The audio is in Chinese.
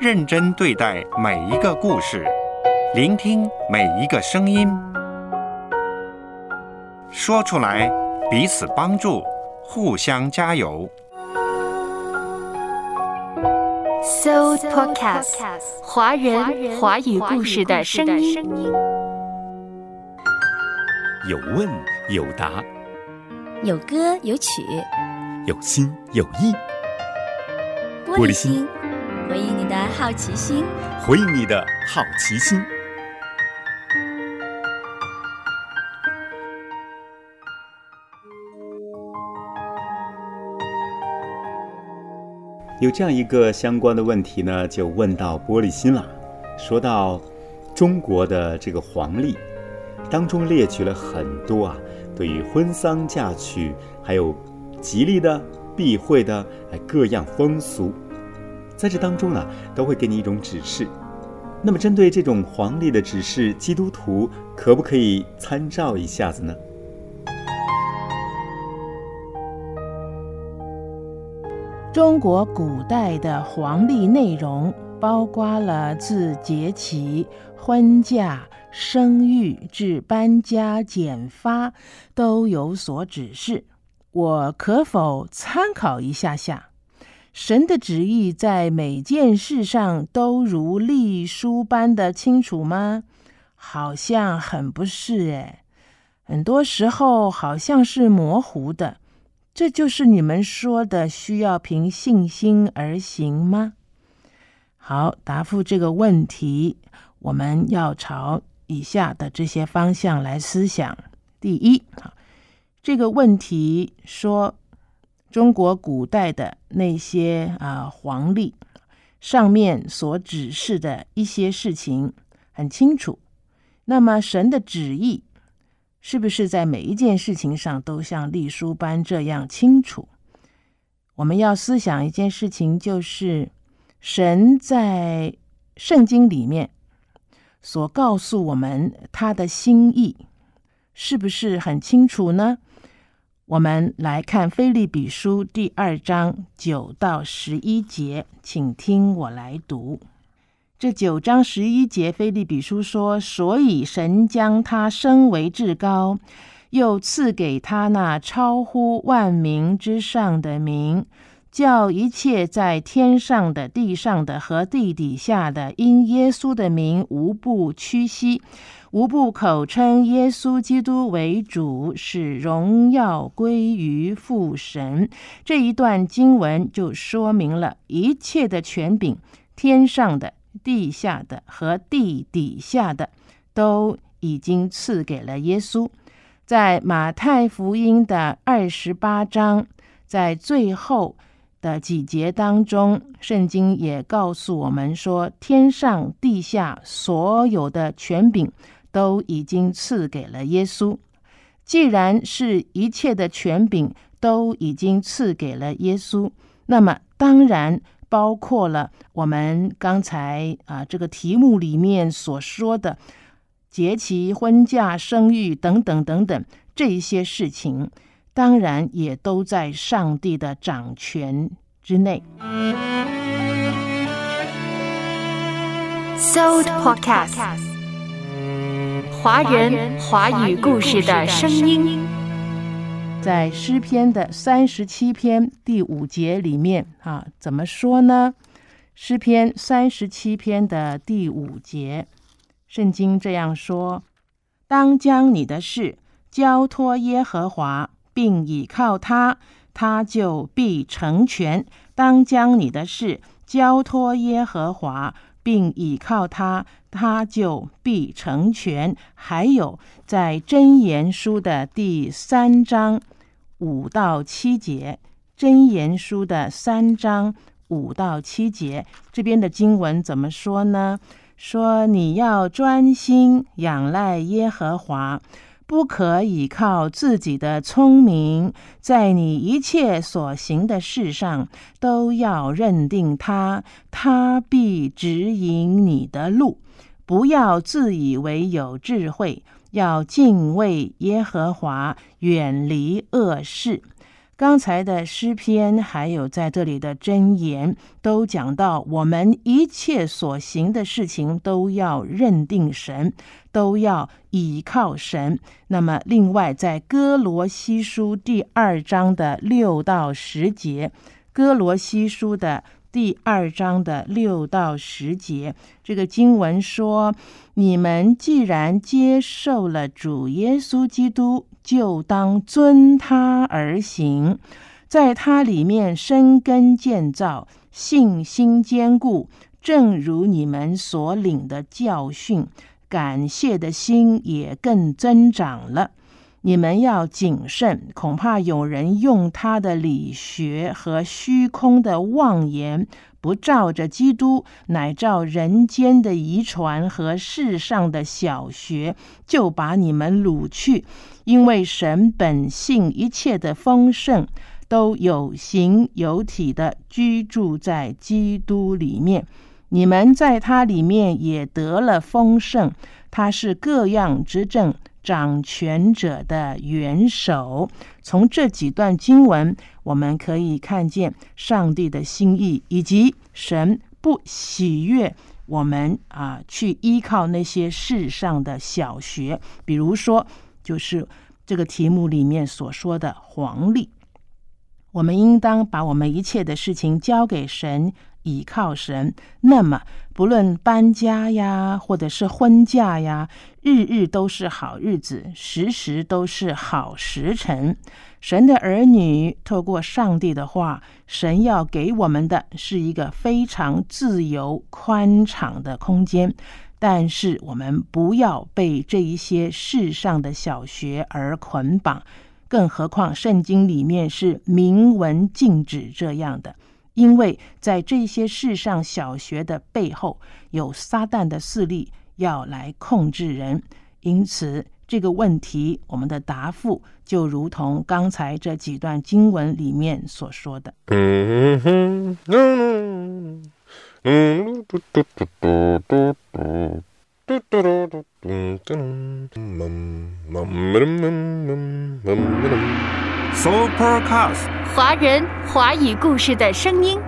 认真对待每一个故事，聆听每一个声音，说出来，彼此帮助，互相加油。So Podcast，华人华语故事的声音。有问有答，有歌有曲，有心有意。玻璃心，回应你的好奇心，回应你的好奇心。有这样一个相关的问题呢，就问到玻璃心了。说到中国的这个黄历当中列举了很多啊，对于婚丧嫁娶，还有吉利的、避讳的，哎，各样风俗，在这当中呢，都会给你一种指示。那么，针对这种黄历的指示，基督徒可不可以参照一下子呢？中国古代的黄历内容包括了自节气、婚嫁、生育至搬家、剪发，都有所指示。我可否参考一下下？神的旨意在每件事上都如隶书般的清楚吗？好像很不是诶，很多时候好像是模糊的。这就是你们说的需要凭信心而行吗？好，答复这个问题，我们要朝以下的这些方向来思想。第一，这个问题说中国古代的那些啊黄历上面所指示的一些事情很清楚，那么神的旨意。是不是在每一件事情上都像隶书般这样清楚？我们要思想一件事情，就是神在圣经里面所告诉我们他的心意，是不是很清楚呢？我们来看《菲利比书》第二章九到十一节，请听我来读。这九章十一节，菲利比书说：“所以神将他升为至高，又赐给他那超乎万名之上的名，叫一切在天上的、地上的和地底下的，因耶稣的名无不屈膝，无不口称耶稣基督为主，使荣耀归于父神。”这一段经文就说明了一切的权柄，天上的。地下的和地底下的都已经赐给了耶稣。在马太福音的二十八章，在最后的几节当中，圣经也告诉我们说，天上地下所有的权柄都已经赐给了耶稣。既然是一切的权柄都已经赐给了耶稣，那么当然。包括了我们刚才啊这个题目里面所说的节期、婚嫁、生育等等等等这一些事情，当然也都在上帝的掌权之内。So Podcast，华人华语故事的声音。在诗篇的三十七篇第五节里面，啊，怎么说呢？诗篇三十七篇的第五节，圣经这样说：“当将你的事交托耶和华，并倚靠他，他就必成全。当将你的事交托耶和华，并倚靠他，他就必成全。”还有在箴言书的第三章。五到七节，《箴言书》的三章五到七节，这边的经文怎么说呢？说你要专心仰赖耶和华，不可以靠自己的聪明，在你一切所行的事上都要认定他，他必指引你的路。不要自以为有智慧。要敬畏耶和华，远离恶事，刚才的诗篇，还有在这里的箴言，都讲到我们一切所行的事情都要认定神，都要倚靠神。那么，另外在哥罗西书第二章的六到十节，哥罗西书的第二章的六到十节，这个经文说：“你们既然接受了主耶稣基督。”就当遵他而行，在他里面生根建造，信心坚固，正如你们所领的教训，感谢的心也更增长了。你们要谨慎，恐怕有人用他的理学和虚空的妄言。不照着基督，乃照人间的遗传和世上的小学，就把你们掳去。因为神本性一切的丰盛，都有形有体的居住在基督里面。你们在他里面也得了丰盛。他是各样之政掌权者的元首。从这几段经文。我们可以看见上帝的心意，以及神不喜悦我们啊去依靠那些世上的小学，比如说，就是这个题目里面所说的黄历。我们应当把我们一切的事情交给神。倚靠神，那么不论搬家呀，或者是婚嫁呀，日日都是好日子，时时都是好时辰。神的儿女透过上帝的话，神要给我们的是一个非常自由宽敞的空间，但是我们不要被这一些世上的小学而捆绑，更何况圣经里面是明文禁止这样的。因为在这些世上小学的背后，有撒旦的势力要来控制人，因此这个问题，我们的答复就如同刚才这几段经文里面所说的。嘟嘟嘟嘟嘟嘟嘟 Supercast，华人华语故事的声音。